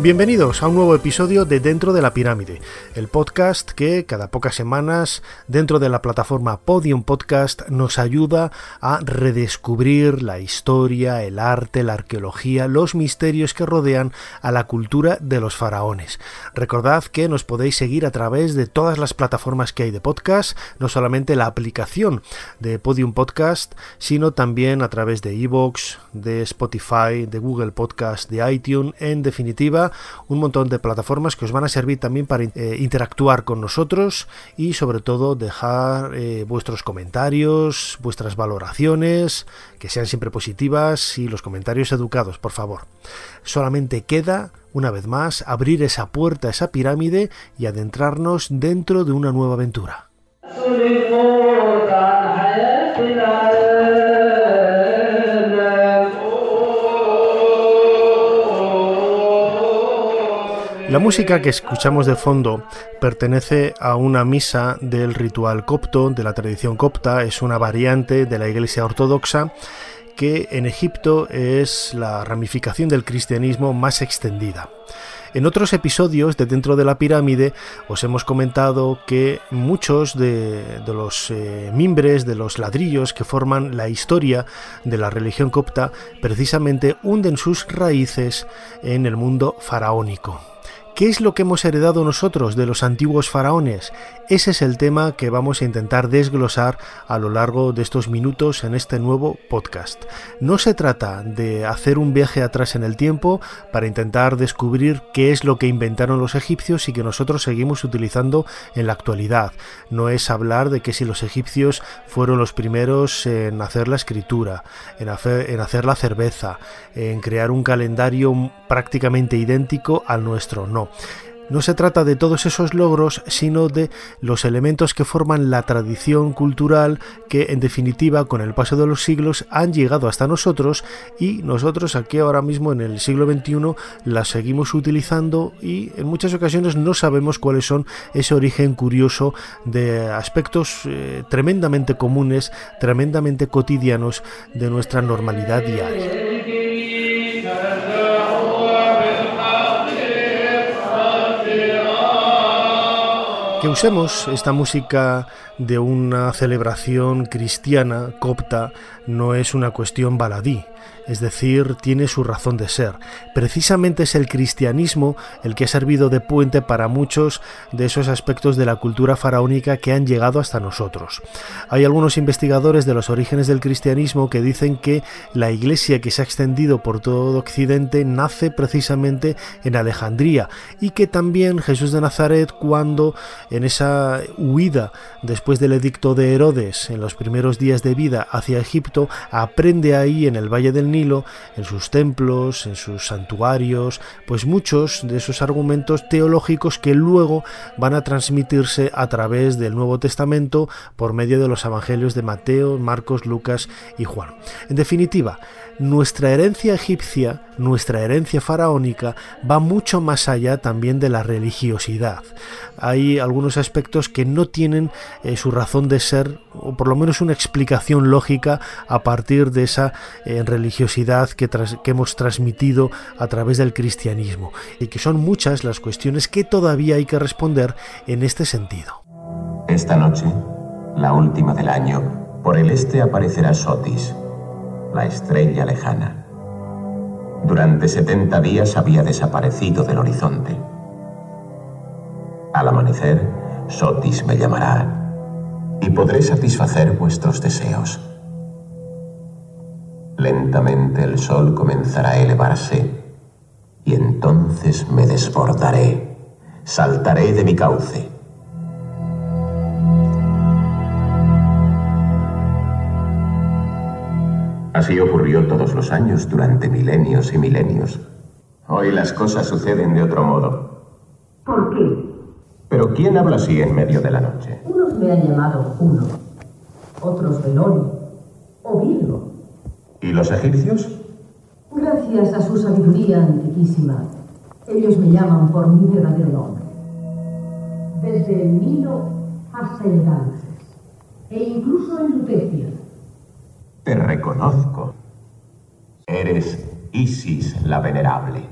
Bienvenidos a un nuevo episodio de Dentro de la Pirámide, el podcast que cada pocas semanas dentro de la plataforma Podium Podcast nos ayuda a redescubrir la historia, el arte, la arqueología, los misterios que rodean a la cultura de los faraones. Recordad que nos podéis seguir a través de todas las plataformas que hay de podcast, no solamente la aplicación de Podium Podcast, sino también a través de iVoox, de Spotify, de Google Podcast, de iTunes, en definitiva un montón de plataformas que os van a servir también para eh, interactuar con nosotros y sobre todo dejar eh, vuestros comentarios, vuestras valoraciones, que sean siempre positivas y los comentarios educados, por favor. Solamente queda una vez más, abrir esa puerta, esa pirámide y adentrarnos dentro de una nueva aventura. La música que escuchamos de fondo pertenece a una misa del ritual copto, de la tradición copta, es una variante de la Iglesia Ortodoxa que en Egipto es la ramificación del cristianismo más extendida. En otros episodios de Dentro de la Pirámide os hemos comentado que muchos de, los eh, mimbres, de los ladrillos que forman la historia de la religión copta, precisamente hunden sus raíces en el mundo faraónico. ¿Qué es lo que hemos heredado nosotros de los antiguos faraones? Ese es el tema que vamos a intentar desglosar a lo largo de estos minutos en este nuevo podcast. No se trata de hacer un viaje atrás en el tiempo para intentar descubrir qué es lo que inventaron los egipcios y que nosotros seguimos utilizando en la actualidad. No es hablar de que si los egipcios fueron los primeros en hacer la escritura, en hacer, la cerveza, en crear un calendario prácticamente idéntico al nuestro. No, no se trata de todos esos logros, sino de los elementos que forman la tradición cultural que, en definitiva, con el paso de los siglos han llegado hasta nosotros y nosotros aquí ahora mismo en el siglo XXI las seguimos utilizando y en muchas ocasiones no sabemos cuáles son ese origen curioso de aspectos eh, tremendamente comunes, tremendamente cotidianos de nuestra normalidad diaria. Que usemos esta música de una celebración cristiana copta no es una cuestión baladí, es decir, tiene su razón de ser. Precisamente es el cristianismo el que ha servido de puente para muchos de esos aspectos de la cultura faraónica que han llegado hasta nosotros. Hay algunos investigadores de los orígenes del cristianismo que dicen que la iglesia que se ha extendido por todo Occidente nace precisamente en Alejandría y que también Jesús de Nazaret cuando en esa huida después del edicto de Herodes en los primeros días de vida hacia Egipto aprende ahí en el Valle del Nilo en sus templos, en sus santuarios, pues muchos de esos argumentos teológicos que luego van a transmitirse a través del Nuevo Testamento por medio de los evangelios de Mateo, Marcos, Lucas y Juan. En definitiva, nuestra herencia egipcia, nuestra herencia faraónica, va mucho más allá también de la religiosidad. Hay algunos aspectos que no tienen eh, su razón de ser, o por lo menos una explicación lógica a partir de esa eh, religiosidad que, que hemos transmitido a través del cristianismo, y que son muchas las cuestiones que todavía hay que responder en este sentido. Esta noche, la última del año, por el este aparecerá Sotis la estrella lejana. Durante 70 días había desaparecido del horizonte. Al amanecer, Sotis me llamará y podré satisfacer vuestros deseos. Lentamente el sol comenzará a elevarse y entonces me desbordaré, saltaré de mi cauce. Así ocurrió todos los años durante milenios y milenios. Hoy las cosas suceden de otro modo. ¿Por qué? Pero ¿quién habla así en medio de la noche? Unos me han llamado Juno, otros Belón o Virgo. ¿Y los egipcios? Gracias a su sabiduría antiquísima, ellos me llaman por mi verdadero nombre. Desde el Nilo hasta el Ganges, e incluso en Lutecia. Te reconozco. Eres Isis la Venerable.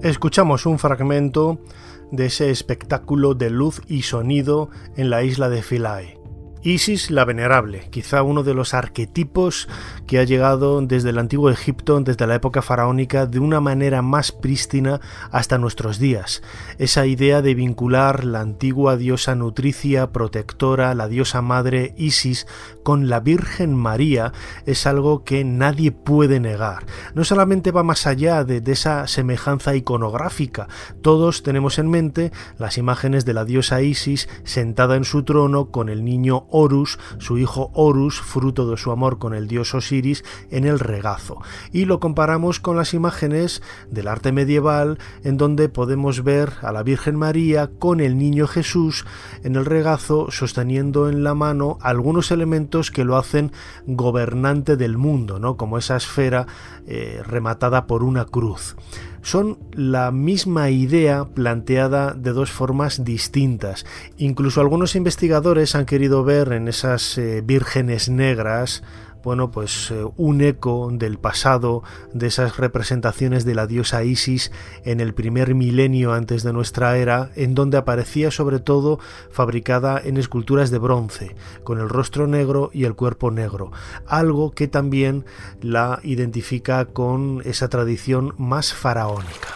Escuchamos un fragmento de ese espectáculo de luz y sonido en la isla de Philae. Isis la Venerable, quizá uno de los arquetipos que ha llegado desde el antiguo Egipto, desde la época faraónica, de una manera más prístina hasta nuestros días. Esa idea de vincular la antigua diosa nutricia, protectora, la diosa madre Isis, con la Virgen María es algo que nadie puede negar. No solamente va más allá de, de esa semejanza iconográfica, todos tenemos en mente las imágenes de la diosa Isis sentada en su trono con el niño Horus, su hijo Horus, fruto de su amor con el dios Osiris, en el regazo. Y lo comparamos con las imágenes del arte medieval, en donde podemos ver a la Virgen María con el niño Jesús en el regazo, sosteniendo en la mano algunos elementos que lo hacen gobernante del mundo, ¿no? como esa esfera eh, rematada por una cruz son la misma idea planteada de dos formas distintas. Incluso algunos investigadores han querido ver en esas eh, vírgenes negras bueno, pues eh, un eco del pasado de esas representaciones de la diosa Isis en el primer milenio antes de nuestra era, en donde aparecía sobre todo fabricada en esculturas de bronce, con el rostro negro y el cuerpo negro, algo que también la identifica con esa tradición más faraónica.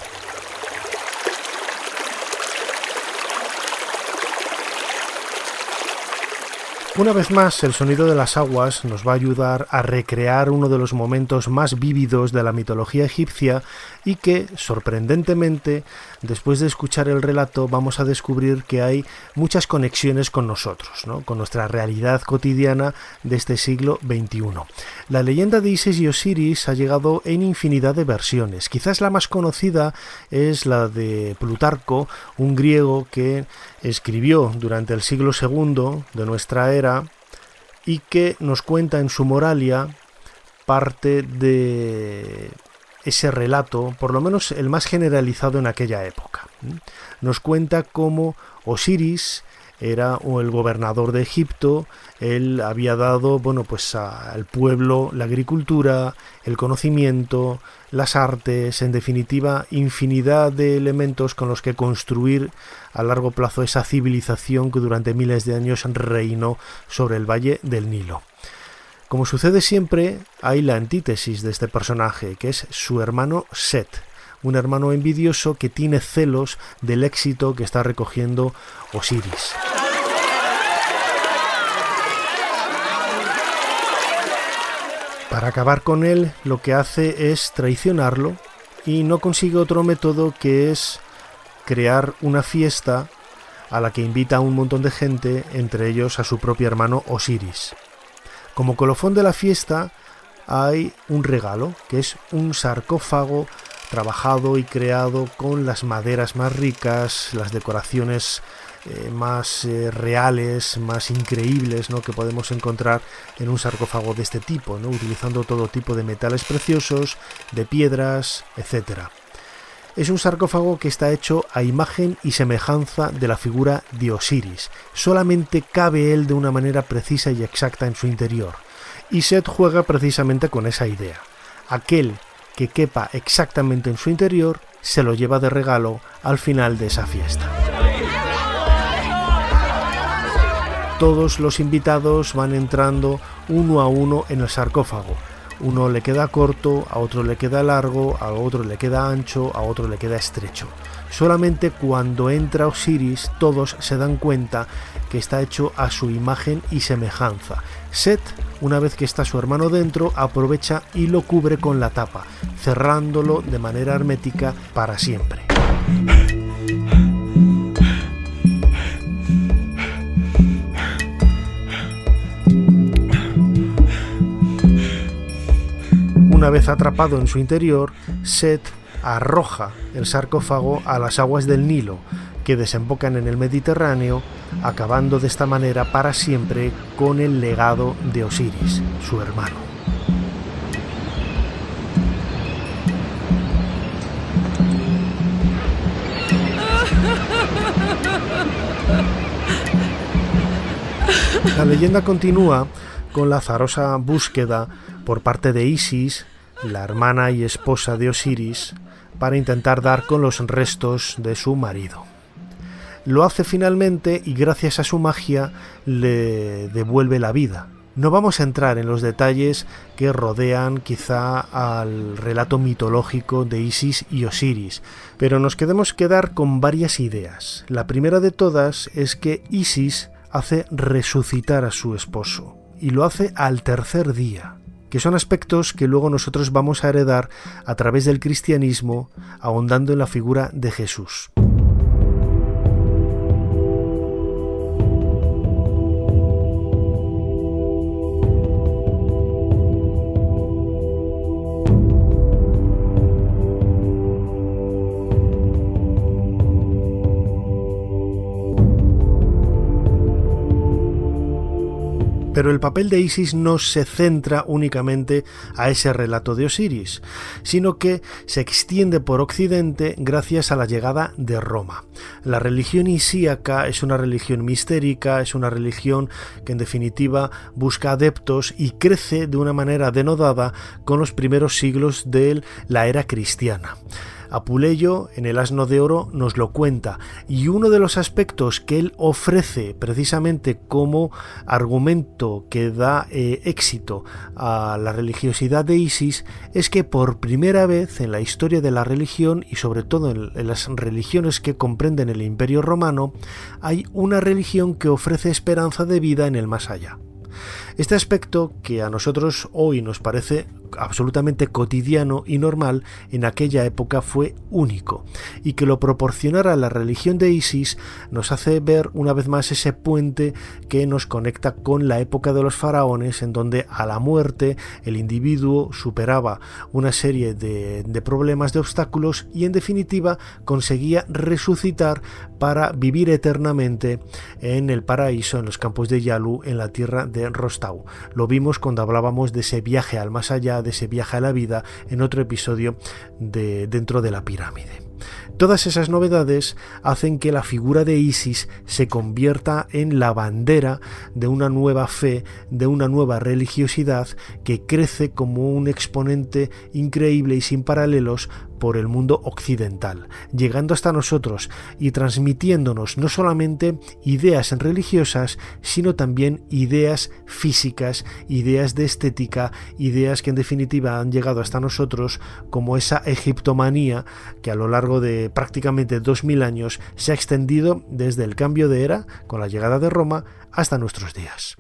Una vez más, el sonido de las aguas nos va a ayudar a recrear uno de los momentos más vívidos de la mitología egipcia y que, sorprendentemente, después de escuchar el relato, vamos a descubrir que hay muchas conexiones con nosotros, ¿no? con nuestra realidad cotidiana de este siglo XXI. La leyenda de Isis y Osiris ha llegado en infinidad de versiones. Quizás la más conocida es la de Plutarco, un griego que escribió durante el siglo II de nuestra era y que nos cuenta en su Moralia parte de ese relato, por lo menos el más generalizado en aquella época. Nos cuenta cómo Osiris era el gobernador de Egipto, él había dado, bueno, pues al pueblo la agricultura, el conocimiento, las artes, en definitiva, infinidad de elementos con los que construir a largo plazo esa civilización que durante miles de años reinó sobre el valle del Nilo. Como sucede siempre, hay la antítesis de este personaje, que es su hermano Set, un hermano envidioso que tiene celos del éxito que está recogiendo Osiris. Para acabar con él, lo que hace es traicionarlo y no consigue otro método que es crear una fiesta a la que invita a un montón de gente, entre ellos a su propio hermano Osiris. Como colofón de la fiesta hay un regalo, que es un sarcófago trabajado y creado con las maderas más ricas, las decoraciones eh, más eh, reales, más increíbles ¿no? que podemos encontrar en un sarcófago de este tipo, ¿no? utilizando todo tipo de metales preciosos, de piedras, etc. Es un sarcófago que está hecho a imagen y semejanza de la figura de Osiris. Solamente cabe él de una manera precisa y exacta en su interior. Y Set juega precisamente con esa idea. Aquel que quepa exactamente en su interior, se lo lleva de regalo al final de esa fiesta. Todos los invitados van entrando uno a uno en el sarcófago. Uno le queda corto, a otro le queda largo, a otro le queda ancho, a otro le queda estrecho. Solamente cuando entra Osiris todos se dan cuenta que está hecho a su imagen y semejanza. Set, una vez que está su hermano dentro, aprovecha y lo cubre con la tapa, cerrándolo de manera hermética para siempre. Una vez atrapado en su interior, Set arroja el sarcófago a las aguas del Nilo, que desembocan en el Mediterráneo, acabando de esta manera para siempre con el legado de Osiris, su hermano. La leyenda continúa con la azarosa búsqueda por parte de Isis, la hermana y esposa de Osiris, para intentar dar con los restos de su marido. Lo hace finalmente y gracias a su magia le devuelve la vida. No vamos a entrar en los detalles que rodean quizá al relato mitológico de Isis y Osiris, pero nos queremos quedar con varias ideas. La primera de todas es que Isis hace resucitar a su esposo y lo hace al tercer día que son aspectos que luego nosotros vamos a heredar a través del cristianismo, ahondando en la figura de Jesús. Pero el papel de Isis no se centra únicamente a ese relato de Osiris, sino que se extiende por Occidente gracias a la llegada de Roma. La religión isíaca es una religión mistérica, es una religión que en definitiva busca adeptos y crece de una manera denodada con los primeros siglos de la era cristiana. Apuleyo en el Asno de Oro nos lo cuenta y uno de los aspectos que él ofrece precisamente como argumento que da eh, éxito a la religiosidad de Isis es que por primera vez en la historia de la religión y sobre todo en las religiones que comprenden el imperio romano hay una religión que ofrece esperanza de vida en el más allá. Este aspecto que a nosotros hoy nos parece absolutamente cotidiano y normal en aquella época fue único y que lo proporcionara la religión de Isis nos hace ver una vez más ese puente que nos conecta con la época de los faraones en donde a la muerte el individuo superaba una serie de, problemas de obstáculos y en definitiva conseguía resucitar para vivir eternamente en el paraíso en los campos de Yalu en la tierra de Lo vimos cuando hablábamos de ese viaje al más allá de ese viaje a la vida en otro episodio de dentro de la pirámide. Todas esas novedades hacen que la figura de Isis se convierta en la bandera de una nueva fe, de una nueva religiosidad que crece como un exponente increíble y sin paralelos por el mundo occidental, llegando hasta nosotros y transmitiéndonos no solamente ideas religiosas, sino también ideas físicas, ideas de estética, ideas que en definitiva han llegado hasta nosotros como esa egiptomanía que a lo largo de prácticamente 2000 años se ha extendido desde el cambio de era con la llegada de Roma hasta nuestros días.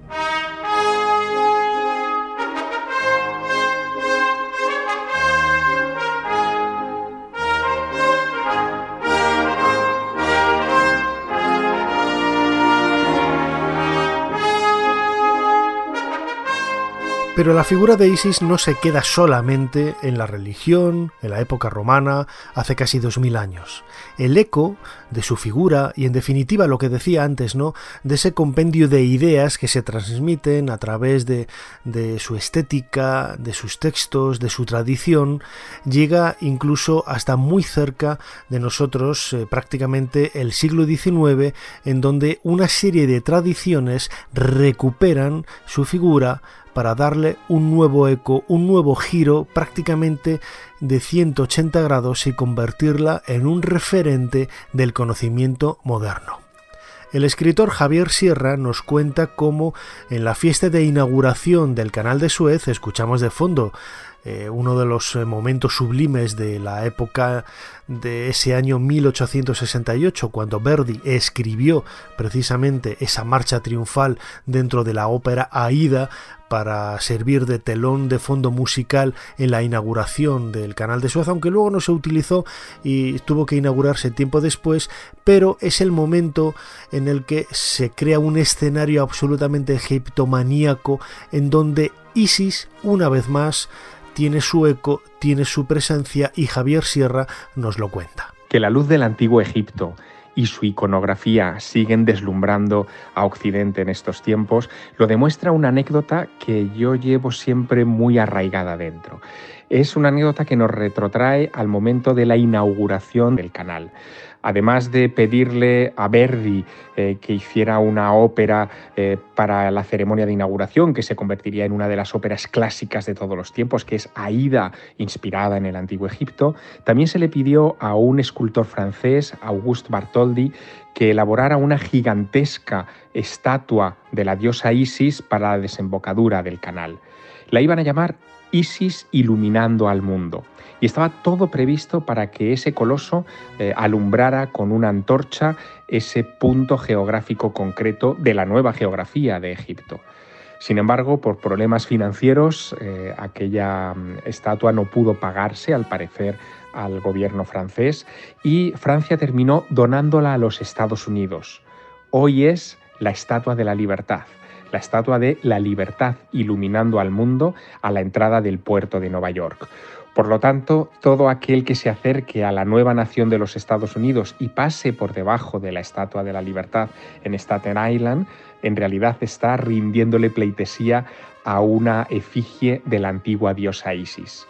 Pero la figura de Isis no se queda solamente en la religión, en la época romana, hace casi dos mil años. El eco de su figura y en definitiva lo que decía antes, ¿no? De ese compendio de ideas que se transmiten a través de, de su estética, de sus textos, de su tradición, llega incluso hasta muy cerca de nosotros, eh, prácticamente el siglo XIX, en donde una serie de tradiciones recuperan su figura para darle un nuevo eco, un nuevo giro prácticamente de 180 grados y convertirla en un referente del conocimiento moderno. El escritor Javier Sierra nos cuenta cómo en la fiesta de inauguración del canal de Suez escuchamos de fondo eh, uno de los eh, momentos sublimes de la época de ese año 1868, cuando Verdi escribió precisamente esa marcha triunfal dentro de la ópera Aida para servir de telón de fondo musical en la inauguración del canal de Suez, aunque luego no se utilizó y tuvo que inaugurarse tiempo después, pero es el momento en el que se crea un escenario absolutamente egiptomaníaco en donde Isis, una vez más, tiene su eco, tiene su presencia y Javier Sierra nos lo cuenta. Que la luz del antiguo Egipto y su iconografía siguen deslumbrando a Occidente en estos tiempos, lo demuestra una anécdota que yo llevo siempre muy arraigada dentro. Es una anécdota que nos retrotrae al momento de la inauguración del canal además de pedirle a Verdi eh, que hiciera una ópera eh, para la ceremonia de inauguración, que se convertiría en una de las óperas clásicas de todos los tiempos, que es Aida, inspirada en el antiguo Egipto, también se le pidió a un escultor francés, Auguste Bartholdi, que elaborara una gigantesca estatua de la diosa Isis para la desembocadura del canal. La iban a llamar Isis iluminando al mundo y estaba todo previsto para que ese coloso eh, alumbrara con una antorcha ese punto geográfico concreto de la nueva geografía de Egipto. Sin embargo, por problemas financieros, eh, aquella mm, estatua no pudo pagarse, al parecer, al gobierno francés y Francia terminó donándola a los Estados Unidos. Hoy es la Estatua de la Libertad, la Estatua de la Libertad iluminando al mundo a la entrada del puerto de Nueva York. Por lo tanto, todo aquel que se acerque a la nueva nación de los Estados Unidos y pase por debajo de la Estatua de la Libertad en Staten Island, en realidad está rindiéndole pleitesía a una efigie de la antigua diosa Isis.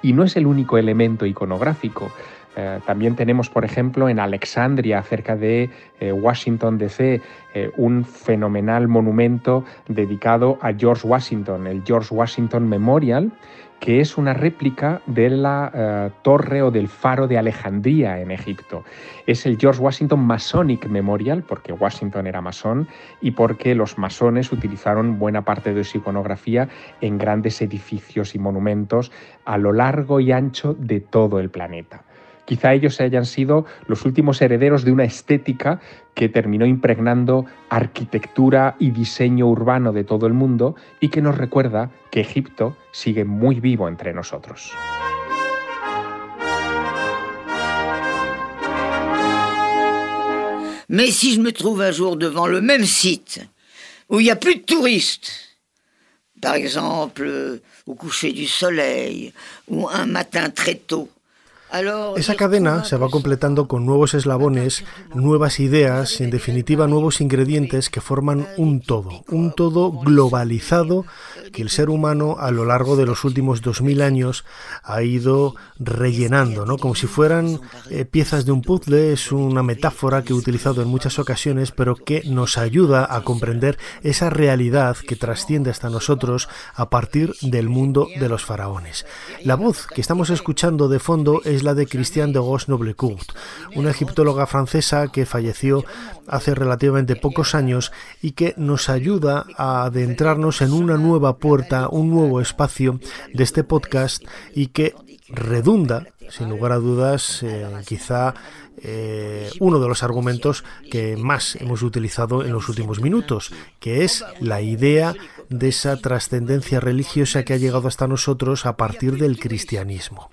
Y no es el único elemento iconográfico. Eh, también tenemos, por ejemplo, en Alexandria, cerca de eh, Washington, D.C., eh, un fenomenal monumento dedicado a George Washington, el George Washington Memorial, que es una réplica de la torre o del faro de Alejandría en Egipto. Es el George Washington Masonic Memorial, porque Washington era masón y porque los masones utilizaron buena parte de su iconografía en grandes edificios y monumentos a lo largo y ancho de todo el planeta. Quizá ellos hayan sido los últimos herederos de una estética que terminó impregnando arquitectura y diseño urbano de todo el mundo y que nos recuerda que Egipto sigue muy vivo entre nosotros. Mais si je me trouve un jour devant le même site, où il n'y a plus de touristes, par exemple au coucher du soleil, ou un matin très tôt, Esa cadena se va completando con nuevos eslabones, nuevas ideas, en definitiva nuevos ingredientes que forman un todo, un todo globalizado que el ser humano a lo largo de los últimos 2000 años ha ido rellenando, ¿no? Como si fueran eh, piezas de un puzzle, es una metáfora que he utilizado en muchas ocasiones, pero que nos ayuda a comprender esa realidad que trasciende hasta nosotros a partir del mundo de los faraones. La voz que estamos escuchando de fondo es la de Christiane de Gauche-Noblecourt, una egiptóloga francesa que falleció hace relativamente pocos años y que nos ayuda a adentrarnos en una nueva puerta, un nuevo espacio de este podcast y que redunda, sin lugar a dudas, quizá eh, uno de los argumentos que más hemos utilizado en los últimos minutos, que es la idea de esa trascendencia religiosa que ha llegado hasta nosotros a partir del cristianismo.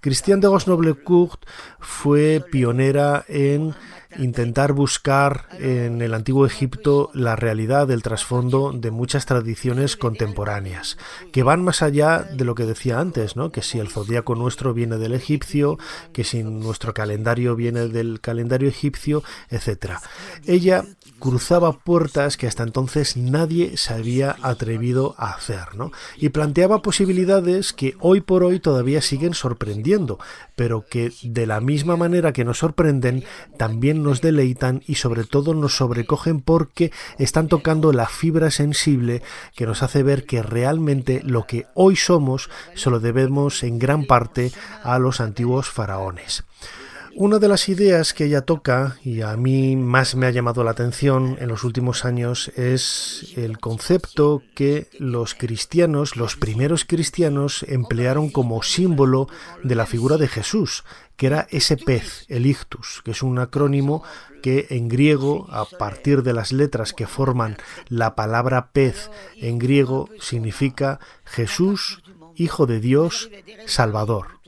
Christiane de Gosnoblecourt fue pionera en intentar buscar en el antiguo Egipto la realidad del trasfondo de muchas tradiciones contemporáneas, que van más allá de lo que decía antes, ¿no? que si el zodíaco nuestro viene del egipcio, que si nuestro calendario viene del calendario egipcio, etc. Ella cruzaba puertas que hasta entonces nadie se había atrevido a hacer, ¿no? Y planteaba posibilidades que hoy por hoy todavía siguen sorprendiendo, pero que de la misma manera que nos sorprenden, también nos deleitan y sobre todo nos sobrecogen porque están tocando la fibra sensible que nos hace ver que realmente lo que hoy somos se lo debemos en gran parte a los antiguos faraones. Una de las ideas que ella toca y a mí más me ha llamado la atención en los últimos años es el concepto que los cristianos, los primeros cristianos, emplearon como símbolo de la figura de Jesús, que era ese pez, el ictus, que es un acrónimo que en griego, a partir de las letras que forman la palabra pez en griego, significa Jesús, Hijo de Dios, Salvador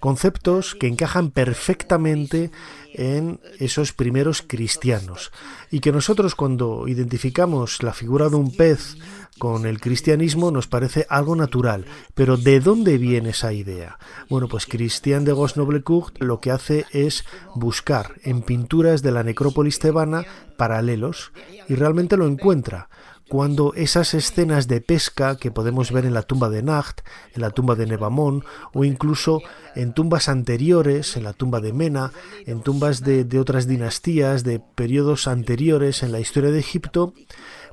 conceptos que encajan perfectamente en esos primeros cristianos y que nosotros cuando identificamos la figura de un pez con el cristianismo nos parece algo natural. Pero ¿de dónde viene esa idea? Bueno, pues Christian de Gosnoblecourt lo que hace es buscar en pinturas de la necrópolis tebana paralelos y realmente lo encuentra cuando esas escenas de pesca que podemos ver en la tumba de Nacht, en la tumba de Nebamón, o incluso en tumbas anteriores, en la tumba de Mena, en tumbas de, otras dinastías, de periodos anteriores en la historia de Egipto,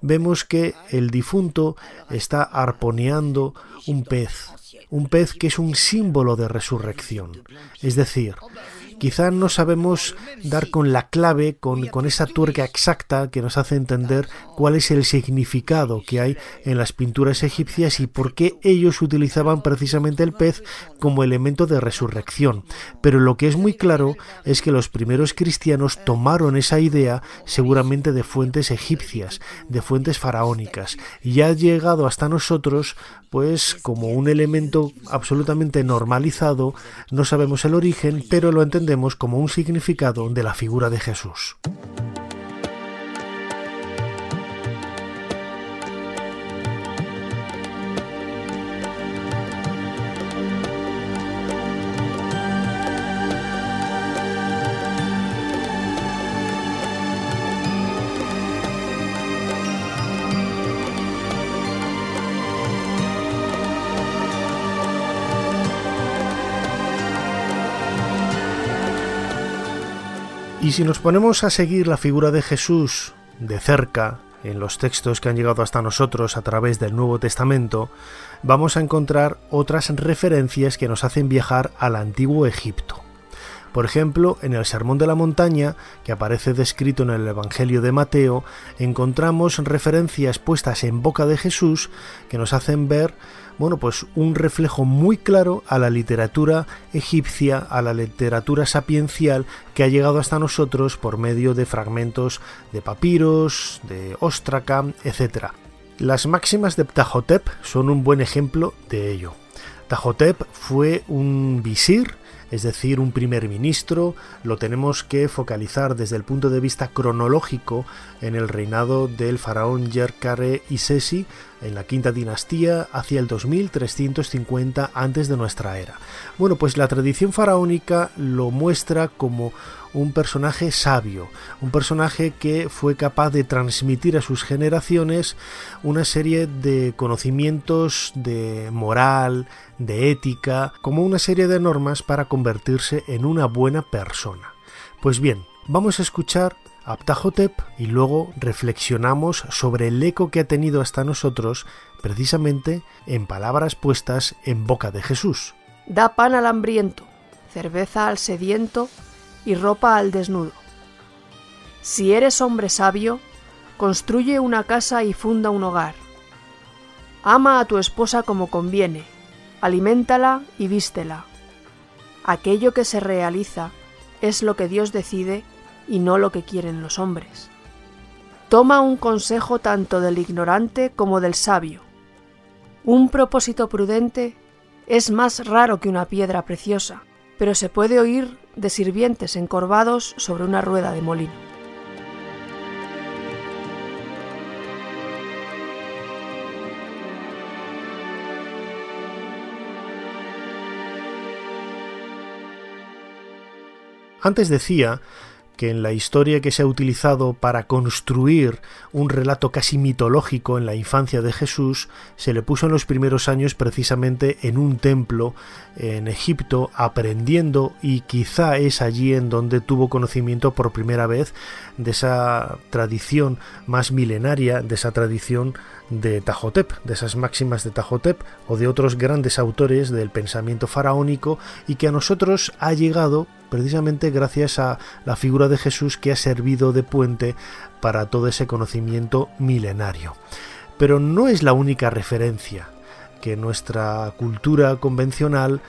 vemos que el difunto está arponeando un pez, un pez que es un símbolo de resurrección. Es decir, quizá no sabemos dar con la clave, con, con, esa tuerca exacta que nos hace entender cuál es el significado que hay en las pinturas egipcias y por qué ellos utilizaban precisamente el pez como elemento de resurrección. Pero lo que es muy claro es que los primeros cristianos tomaron esa idea seguramente de fuentes egipcias, de fuentes faraónicas, y ha llegado hasta nosotros pues como un elemento absolutamente normalizado, no sabemos el origen, pero lo entendemos como un significado de la figura de Jesús. Y si nos ponemos a seguir la figura de Jesús de cerca, en los textos que han llegado hasta nosotros a través del Nuevo Testamento, vamos a encontrar otras referencias que nos hacen viajar al antiguo Egipto. Por ejemplo, en el Sermón de la Montaña, que aparece descrito en el Evangelio de Mateo, encontramos referencias puestas en boca de Jesús que nos hacen ver bueno, pues un reflejo muy claro a la literatura egipcia, a la literatura sapiencial que ha llegado hasta nosotros por medio de fragmentos de papiros, de óstraca, etc. Las máximas de Ptahotep son un buen ejemplo de ello. Ptahotep fue un visir es decir, un primer ministro, lo tenemos que focalizar desde el punto de vista cronológico en el reinado del faraón Yerkare Isesi en la quinta dinastía hacia el 2350 antes de nuestra era. Bueno, pues la tradición faraónica lo muestra como un personaje sabio, un personaje que fue capaz de transmitir a sus generaciones una serie de conocimientos de moral, de ética, como una serie de normas para convertirse en una buena persona. Pues bien, vamos a escuchar a Ptahotep y luego reflexionamos sobre el eco que ha tenido hasta nosotros precisamente en palabras puestas en boca de Jesús. Da pan al hambriento, cerveza al sediento y ropa al desnudo. Si eres hombre sabio, construye una casa y funda un hogar. Ama a tu esposa como conviene, aliméntala y vístela. Aquello que se realiza es lo que Dios decide y no lo que quieren los hombres. Toma un consejo tanto del ignorante como del sabio. Un propósito prudente es más raro que una piedra preciosa, pero se puede oír de sirvientes encorvados sobre una rueda de molino. Antes decía que en la historia que se ha utilizado para construir un relato casi mitológico en la infancia de Jesús se le puso en los primeros años precisamente en un templo en Egipto aprendiendo y quizá es allí en donde tuvo conocimiento por primera vez de esa tradición más milenaria, de esa tradición de Tajotep, de esas máximas de Tajotep o de otros grandes autores del pensamiento faraónico y que a nosotros ha llegado precisamente gracias a la figura de Jesús que ha servido de puente para todo ese conocimiento milenario. Pero no es la única referencia que nuestra cultura convencional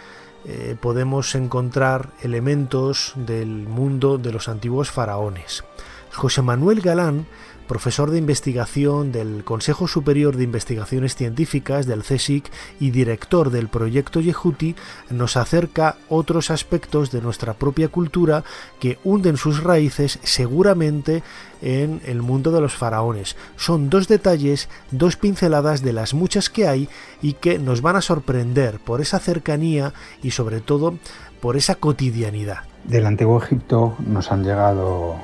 eh, podemos encontrar elementos del mundo de los antiguos faraones. José Manuel Galán profesor de investigación del Consejo Superior de Investigaciones Científicas del CSIC y director del proyecto Yehuti, nos acerca otros aspectos de nuestra propia cultura que hunden sus raíces seguramente en el mundo de los faraones. Son dos detalles, dos pinceladas de las muchas que hay y que nos van a sorprender por esa cercanía y sobre todo por esa cotidianidad. Del antiguo Egipto nos han llegado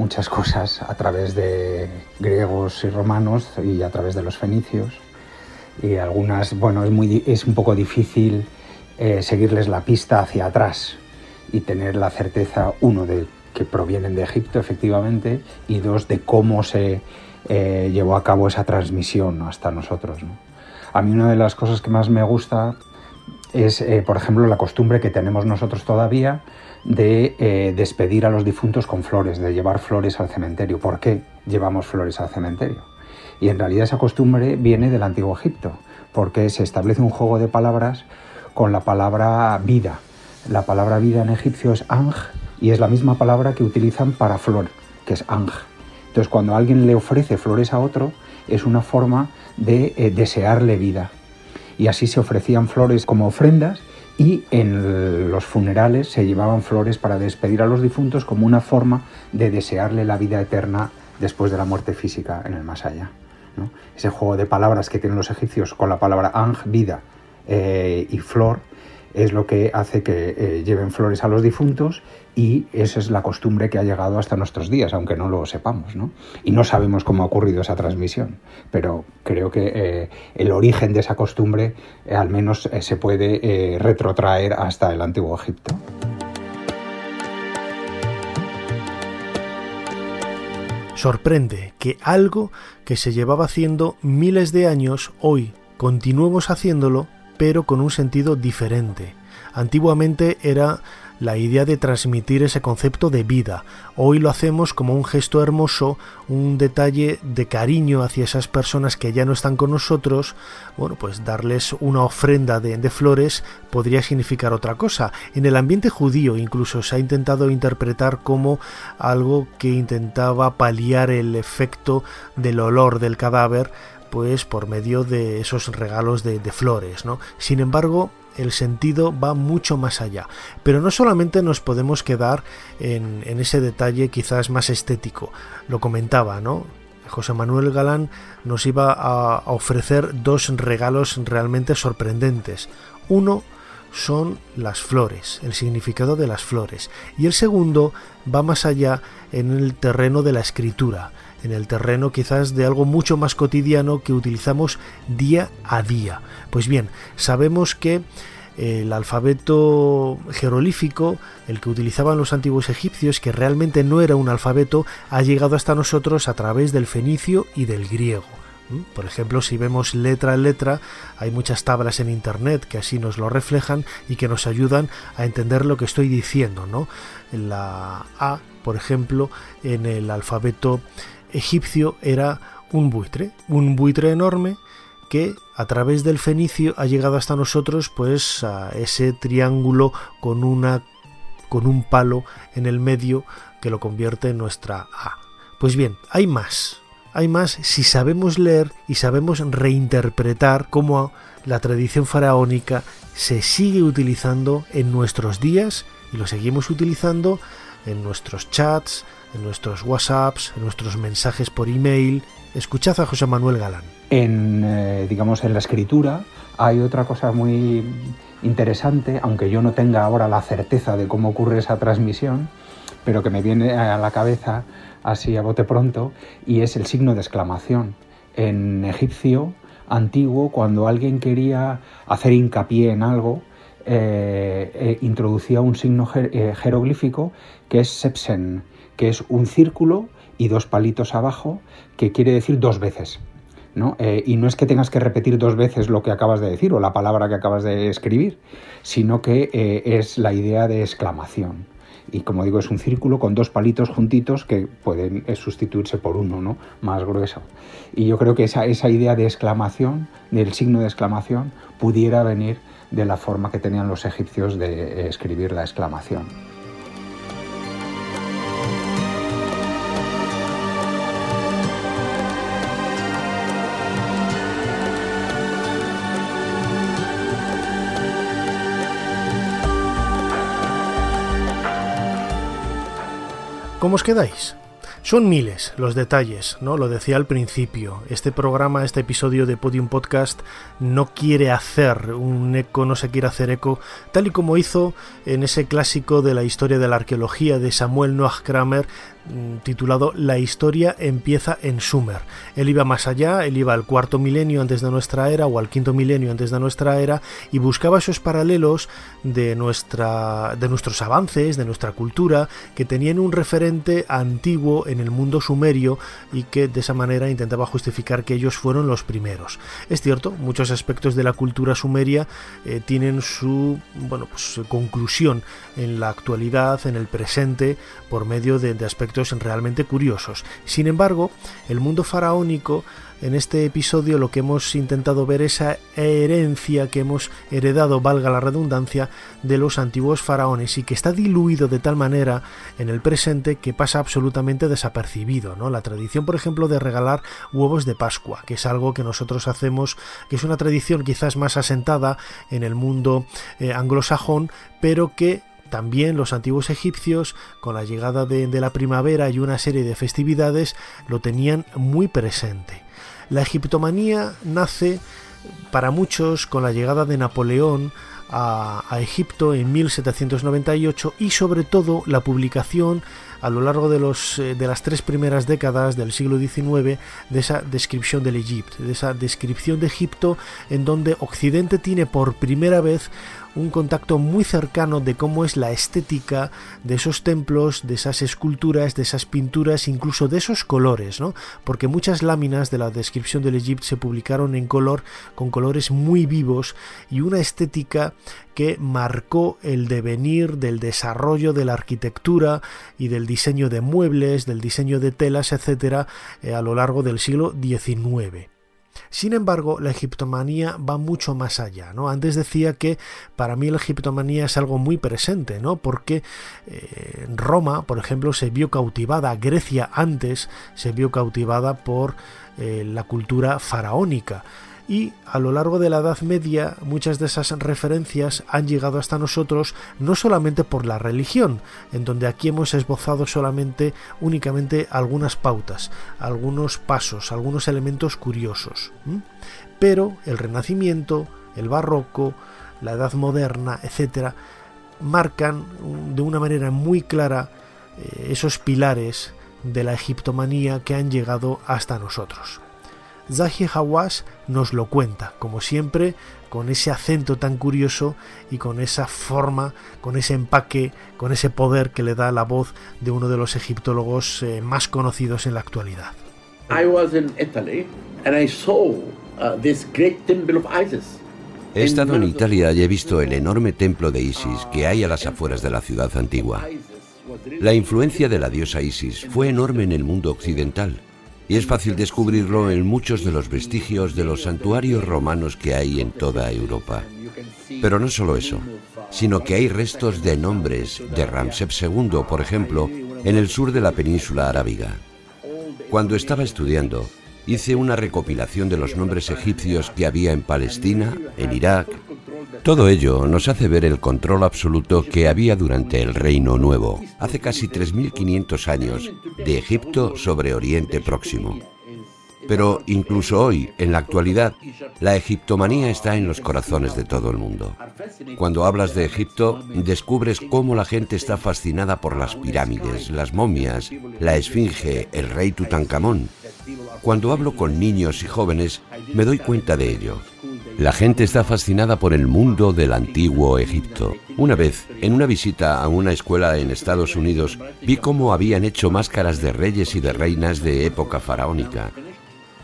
muchas cosas a través de griegos y romanos y a través de los fenicios. Y algunas, bueno, es, muy, es un poco difícil eh, seguirles la pista hacia atrás y tener la certeza, uno, de que provienen de Egipto, efectivamente, y dos, de cómo se eh, llevó a cabo esa transmisión hasta nosotros. A mí una de las cosas que más me gusta es, eh, por ejemplo, la costumbre que tenemos nosotros todavía de eh, despedir a los difuntos con flores, de llevar flores al cementerio. ¿Por qué llevamos flores al cementerio? Y en realidad esa costumbre viene del antiguo Egipto, porque se establece un juego de palabras con la palabra vida. La palabra vida en egipcio es anj y es la misma palabra que utilizan para flor, que es anj. Entonces cuando alguien le ofrece flores a otro, es una forma de eh, desearle vida. Y así se ofrecían flores como ofrendas y en los funerales se llevaban flores para despedir a los difuntos como una forma de desearle la vida eterna después de la muerte física en el más allá. Ese juego de palabras que tienen los egipcios con la palabra ang, vida, eh, y flor, es lo que hace que eh, lleven flores a los difuntos y esa es la costumbre que ha llegado hasta nuestros días, aunque no lo sepamos. ¿no? Y no sabemos cómo ha ocurrido esa transmisión, pero creo que eh, el origen de esa costumbre eh, al menos se puede retrotraer hasta el antiguo Egipto. Sorprende que algo que se llevaba haciendo miles de años, hoy continuemos haciéndolo pero con un sentido diferente. Antiguamente era la idea de transmitir ese concepto de vida. Hoy lo hacemos como un gesto hermoso, un detalle de cariño hacia esas personas que ya no están con nosotros. Bueno, pues darles una ofrenda de, de, flores podría significar otra cosa. En el ambiente judío incluso se ha intentado interpretar como algo que intentaba paliar el efecto del olor del cadáver pues por medio de esos regalos de, flores, ¿no? Sin embargo, el sentido va mucho más allá. Pero no solamente nos podemos quedar en, ese detalle quizás más estético. Lo comentaba, ¿no? José Manuel Galán nos iba a ofrecer dos regalos realmente sorprendentes. Uno son las flores, el significado de las flores. Y el segundo va más allá en el terreno de la escritura en el terreno quizás de algo mucho más cotidiano que utilizamos día a día. Pues bien, sabemos que el alfabeto jeroglífico, el que utilizaban los antiguos egipcios, que realmente no era un alfabeto, ha llegado hasta nosotros a través del fenicio y del griego. ¿Mm? Por ejemplo, si vemos letra a letra, hay muchas tablas en internet que así nos lo reflejan y que nos ayudan a entender lo que estoy diciendo, ¿no? La A, por ejemplo, en el alfabeto egipcio era un buitre, un buitre enorme que a través del fenicio ha llegado hasta nosotros pues a ese triángulo con una con un palo en el medio que lo convierte en nuestra A. Pues bien, hay más. Hay más si sabemos leer y sabemos reinterpretar cómo la tradición faraónica se sigue utilizando en nuestros días y lo seguimos utilizando en nuestros chats, nuestros WhatsApps, nuestros mensajes por email. Escuchad a José Manuel Galán. En, eh, digamos, en la escritura hay otra cosa muy interesante, aunque yo no tenga ahora la certeza de cómo ocurre esa transmisión, pero que me viene a la cabeza así a bote pronto, y es el signo de exclamación. En egipcio antiguo, cuando alguien quería hacer hincapié en algo, eh, eh, introducía un signo jeroglífico que es sepsen, que es un círculo y dos palitos abajo, que quiere decir dos veces. ¿no? Eh, y no es que tengas que repetir dos veces lo que acabas de decir o la palabra que acabas de escribir, sino que eh, es la idea de exclamación. Y como digo, es un círculo con dos palitos juntitos que pueden eh, sustituirse por uno ¿no? más grueso. Y yo creo que esa, esa idea de exclamación, del signo de exclamación, pudiera venir de la forma que tenían los egipcios de escribir la exclamación. ¿Cómo os quedáis? Son miles los detalles, ¿no? Lo decía al principio. Este programa, este episodio de Podium Podcast no quiere hacer un eco, no se quiere hacer eco, tal y como hizo en ese clásico de la historia de la arqueología de Samuel Noah Kramer titulado La historia empieza en Sumer. Él iba más allá, él iba al cuarto milenio antes de nuestra era o al quinto milenio antes de nuestra era y buscaba esos paralelos de, nuestra, de nuestros avances, de nuestra cultura, que tenían un referente antiguo en el mundo sumerio y que de esa manera intentaba justificar que ellos fueron los primeros. Es cierto, muchos aspectos de la cultura sumeria eh, tienen su bueno, pues, conclusión en la actualidad, en el presente, por medio de aspectos realmente curiosos. Sin embargo, el mundo faraónico, en este episodio lo que hemos intentado ver esa herencia que hemos heredado, valga la redundancia, de los antiguos faraones y que está diluido de tal manera en el presente que pasa absolutamente desapercibido. ¿no? La tradición, por ejemplo, de regalar huevos de Pascua, que es algo que nosotros hacemos, que es una tradición quizás más asentada en el mundo eh, anglosajón, pero que también los antiguos egipcios, con la llegada de, la primavera y una serie de festividades, lo tenían muy presente. La egiptomanía nace para muchos con la llegada de Napoleón a, Egipto en 1798 y sobre todo la publicación a lo largo de, los, eh, de las tres primeras décadas del siglo XIX de esa descripción del Egipto, de esa descripción de Egipto en donde Occidente tiene por primera vez un contacto muy cercano de cómo es la estética de esos templos, de esas esculturas, de esas pinturas, incluso de esos colores, ¿no? Porque muchas láminas de la descripción del Egipto se publicaron en color, con colores muy vivos y una estética que marcó el devenir del desarrollo de la arquitectura y del diseño de muebles, del diseño de telas, etcétera, eh, a lo largo del siglo XIX. Sin embargo, la egiptomanía va mucho más allá, ¿no? Antes decía que para mí la egiptomanía es algo muy presente, ¿no? Porque eh, Roma, por ejemplo, se vio cautivada, Grecia antes se vio cautivada por eh, la cultura faraónica y a lo largo de la Edad Media muchas de esas referencias han llegado hasta nosotros no solamente por la religión, en donde aquí hemos esbozado solamente únicamente algunas pautas, algunos pasos, algunos elementos curiosos, pero el Renacimiento, el Barroco, la Edad Moderna, etcétera, marcan de una manera muy clara eh, esos pilares de la egiptomanía que han llegado hasta nosotros. Zahi Hawass nos lo cuenta, como siempre, con ese acento tan curioso y con esa forma, con ese empaque, con ese poder que le da la voz de uno de los egiptólogos eh, más conocidos en la actualidad. He estado en Italia y he visto el enorme templo de Isis que hay a las afueras de la ciudad antigua. La influencia de la diosa Isis fue enorme en el mundo occidental y es fácil descubrirlo en muchos de los vestigios de los santuarios romanos que hay en toda Europa. Pero no solo eso, sino que hay restos de nombres de Ramsés II, por ejemplo, en el sur de la península arábiga. Cuando estaba estudiando, hice una recopilación de los nombres egipcios que había en Palestina, en Irak, todo ello nos hace ver el control absoluto que había durante el Reino Nuevo, hace casi 3.500 años, de Egipto sobre Oriente Próximo. Pero incluso hoy, en la actualidad, la egiptomanía está en los corazones de todo el mundo. Cuando hablas de Egipto, descubres cómo la gente está fascinada por las pirámides, las momias, la esfinge, el rey Tutankamón. Cuando hablo con niños y jóvenes, me doy cuenta de ello. La gente está fascinada por el mundo del antiguo Egipto. Una vez, en una visita a una escuela en Estados Unidos, vi cómo habían hecho máscaras de reyes y de reinas de época faraónica.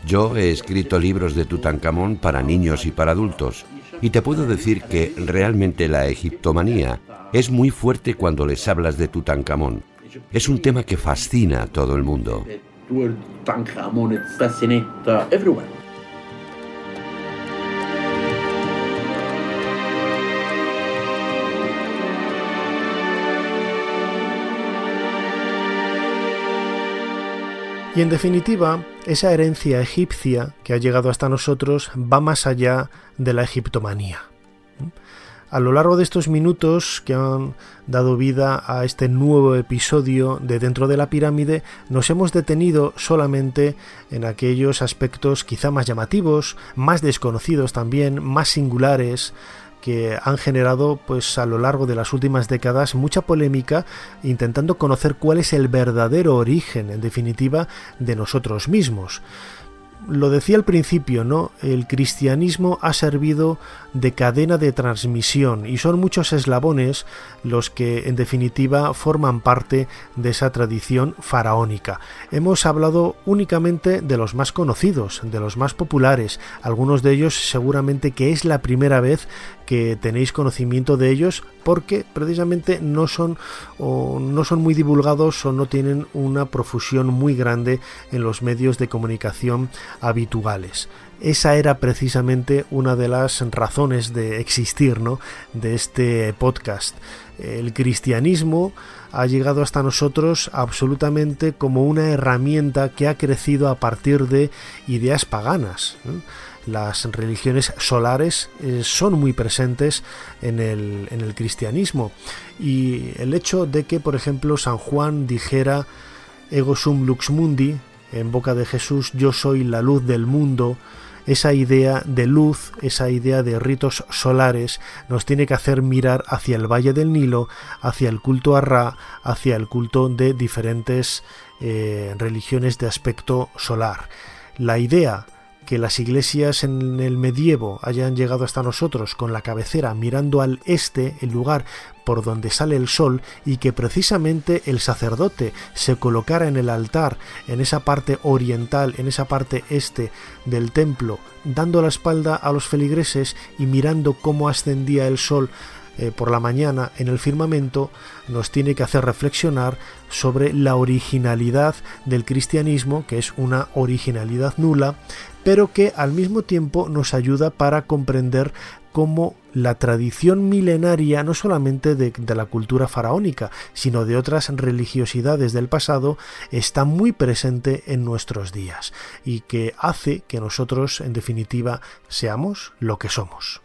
Yo he escrito libros de Tutankamón para niños y para adultos, y te puedo decir que realmente la egiptomanía es muy fuerte cuando les hablas de Tutankamón. Es un tema que fascina a todo el mundo. Y en definitiva, esa herencia egipcia que ha llegado hasta nosotros va más allá de la egiptomanía. A lo largo de estos minutos que han dado vida a este nuevo episodio de Dentro de la Pirámide, nos hemos detenido solamente en aquellos aspectos quizá más llamativos, más desconocidos también, más singulares, que han generado pues a lo largo de las últimas décadas mucha polémica intentando conocer cuál es el verdadero origen en definitiva de nosotros mismos lo decía al principio, ¿no? El cristianismo ha servido de cadena de transmisión y son muchos eslabones los que en definitiva forman parte de esa tradición faraónica. Hemos hablado únicamente de los más conocidos, de los más populares, algunos de ellos seguramente que es la primera vez que tenéis conocimiento de ellos porque precisamente no son o no son muy divulgados o no tienen una profusión muy grande en los medios de comunicación habituales. Esa era precisamente una de las razones de existir ¿no? de este podcast. El cristianismo ha llegado hasta nosotros absolutamente como una herramienta que ha crecido a partir de ideas paganas. Las religiones solares eh, son muy presentes en el, en el cristianismo y el hecho de que, por ejemplo, San Juan dijera ego sum lux mundi, en boca de Jesús, yo soy la luz del mundo, esa idea de luz, esa idea de ritos solares, nos tiene que hacer mirar hacia el Valle del Nilo, hacia el culto a Ra, hacia el culto de diferentes eh, religiones de aspecto solar. La idea que las iglesias en el medievo hayan llegado hasta nosotros con la cabecera mirando al este, el lugar por donde sale el sol, y que precisamente el sacerdote se colocara en el altar, en esa parte oriental, en esa parte este del templo, dando la espalda a los feligreses y mirando cómo ascendía el sol eh, por la mañana en el firmamento nos tiene que hacer reflexionar sobre la originalidad del cristianismo, que es una originalidad nula, pero que al mismo tiempo nos ayuda para comprender cómo la tradición milenaria no solamente de, de, la cultura faraónica, sino de otras religiosidades del pasado, está muy presente en nuestros días y que hace que nosotros, en definitiva, seamos lo que somos.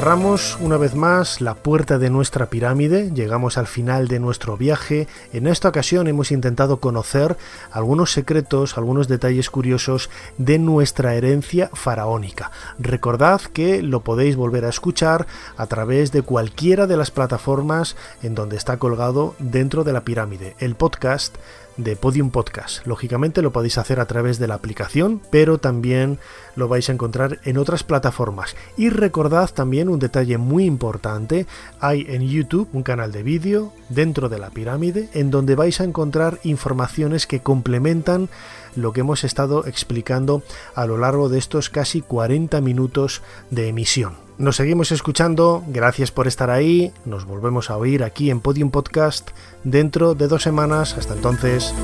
Cerramos una vez más la puerta de nuestra pirámide, llegamos al final de nuestro viaje. En esta ocasión hemos intentado conocer algunos secretos, algunos detalles curiosos de nuestra herencia faraónica. Recordad que lo podéis volver a escuchar a través de cualquiera de las plataformas en donde está colgado dentro de la pirámide. El podcast de Podium Podcast. Lógicamente lo podéis hacer a través de la aplicación, pero también lo vais a encontrar en otras plataformas. Y recordad también un detalle muy importante, hay en YouTube un canal de vídeo dentro de la pirámide en donde vais a encontrar informaciones que complementan lo que hemos estado explicando a lo largo de estos casi 40 minutos de emisión. Nos seguimos escuchando, gracias por estar ahí, nos volvemos a oír aquí en Podium Podcast dentro de dos semanas, hasta entonces.